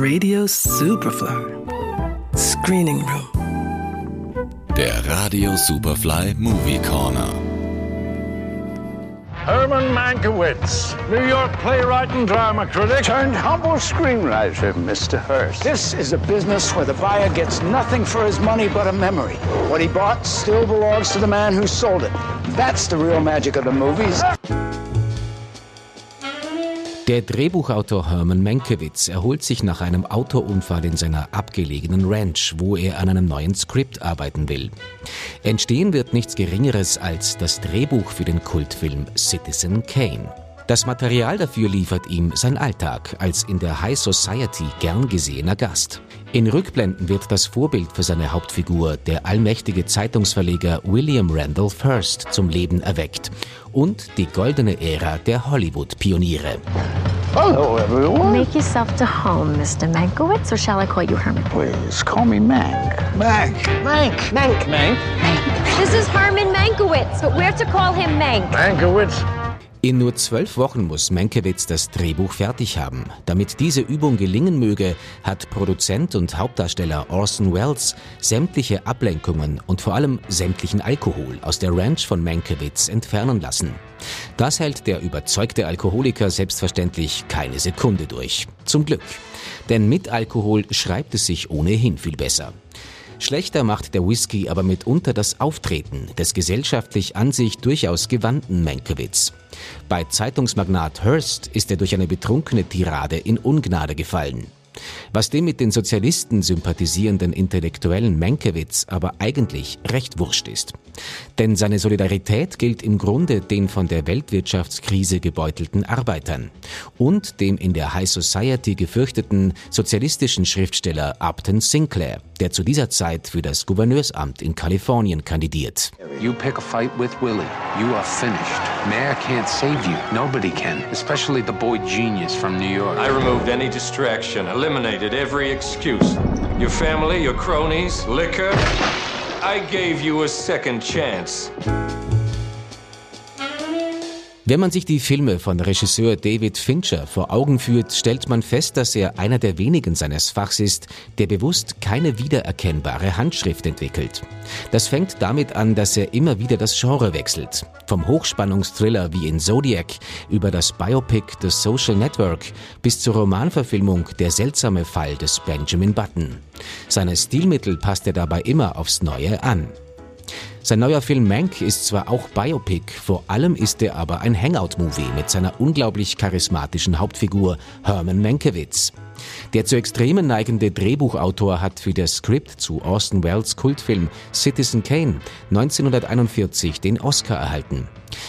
Radio Superfly. Screening Room. Der Radio Superfly Movie Corner. Herman Mankiewicz, New York playwright and drama critic, turned humble screenwriter, Mr. Hurst. This is a business where the buyer gets nothing for his money but a memory. What he bought still belongs to the man who sold it. That's the real magic of the movies. Der Drehbuchautor Herman Mankiewicz erholt sich nach einem Autounfall in seiner abgelegenen Ranch, wo er an einem neuen Skript arbeiten will. Entstehen wird nichts Geringeres als das Drehbuch für den Kultfilm Citizen Kane. Das Material dafür liefert ihm sein Alltag als in der High Society gern gesehener Gast. In Rückblenden wird das Vorbild für seine Hauptfigur, der allmächtige Zeitungsverleger William Randolph Hearst, zum Leben erweckt und die goldene Ära der Hollywood-Pioniere. Hello, everyone. Make yourself to home, Mr. Mankiewicz, or shall I call you Herman? Please call me Mank. Mank. Mank. Mank. Mank. This is Herman Mankiewicz, but we're to call him Mank. Mankiewicz. In nur zwölf Wochen muss Mankiewicz das Drehbuch fertig haben. Damit diese Übung gelingen möge, hat Produzent und Hauptdarsteller Orson Welles sämtliche Ablenkungen und vor allem sämtlichen Alkohol aus der Ranch von Mankiewicz entfernen lassen. Das hält der überzeugte Alkoholiker selbstverständlich keine Sekunde durch. Zum Glück. Denn mit Alkohol schreibt es sich ohnehin viel besser. Schlechter macht der Whisky aber mitunter das Auftreten des gesellschaftlich an sich durchaus gewandten Mankiewicz. Bei Zeitungsmagnat Hearst ist er durch eine betrunkene Tirade in Ungnade gefallen. Was dem mit den Sozialisten sympathisierenden Intellektuellen Mankiewicz aber eigentlich recht wurscht ist. Denn seine Solidarität gilt im Grunde den von der Weltwirtschaftskrise gebeutelten Arbeitern und dem in der High Society gefürchteten sozialistischen Schriftsteller Upton Sinclair, der zu dieser Zeit für das Gouverneursamt in Kalifornien kandidiert. You pick a fight with Willie, you are finished. Mayor can't save you. Nobody can, especially the boy genius from New York. I removed any distraction, eliminated every excuse. Your family, your cronies, liquor. I gave you a second chance. Wenn man sich die Filme von Regisseur David Fincher vor Augen führt, stellt man fest, dass er einer der wenigen seines Fachs ist, der bewusst keine wiedererkennbare Handschrift entwickelt. Das fängt damit an, dass er immer wieder das Genre wechselt. Vom Hochspannungsthriller wie in Zodiac über das Biopic The Social Network bis zur Romanverfilmung Der seltsame Fall des Benjamin Button. Seine Stilmittel passt er dabei immer aufs Neue an. Sein neuer Film Mank ist zwar auch Biopic, vor allem ist er aber ein Hangout-Movie mit seiner unglaublich charismatischen Hauptfigur Herman Mankiewicz. Der zu Extremen neigende Drehbuchautor hat für das Skript zu Orson Welles Kultfilm Citizen Kane 1941 den Oscar erhalten.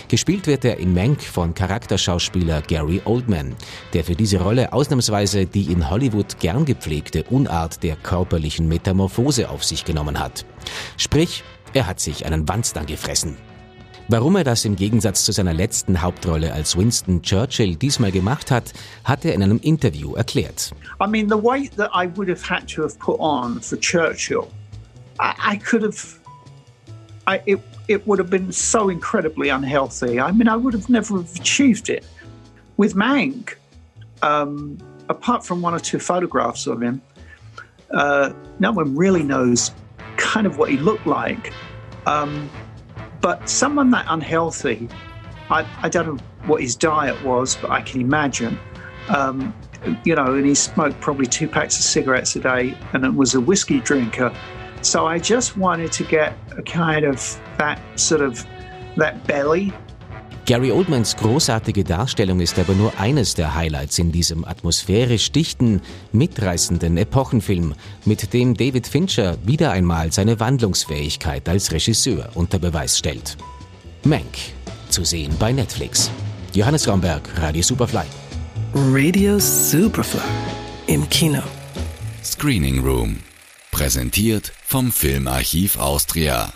Gespielt wird er in Mank von Charakterschauspieler Gary Oldman, der für diese Rolle ausnahmsweise die in Hollywood gern gepflegte Unart der körperlichen Metamorphose auf sich genommen hat. Sprich, er hat sich einen Wanstern gefressen. Warum er das im Gegensatz zu seiner letzten Hauptrolle als Winston Churchill diesmal gemacht hat, hat er in einem Interview erklärt. I mean, the weight that I would have had to have put on for Churchill, I, I could have, I, it, it would have been so incredibly unhealthy. I mean, I would have never have achieved it. With Mank, um, apart from one or two photographs of him, uh, no one really knows kind of what he looked like. Um, but someone that unhealthy, I, I, don't know what his diet was, but I can imagine. Um, you know, and he smoked probably two packs of cigarettes a day and was a whiskey drinker. So I just wanted to get a kind of that sort of that belly Gary Oldmans großartige Darstellung ist aber nur eines der Highlights in diesem atmosphärisch dichten, mitreißenden Epochenfilm, mit dem David Fincher wieder einmal seine Wandlungsfähigkeit als Regisseur unter Beweis stellt. Mank, zu sehen bei Netflix. Johannes Raumberg, Radio Superfly. Radio Superfly im Kino. Screening Room. Präsentiert vom Filmarchiv Austria.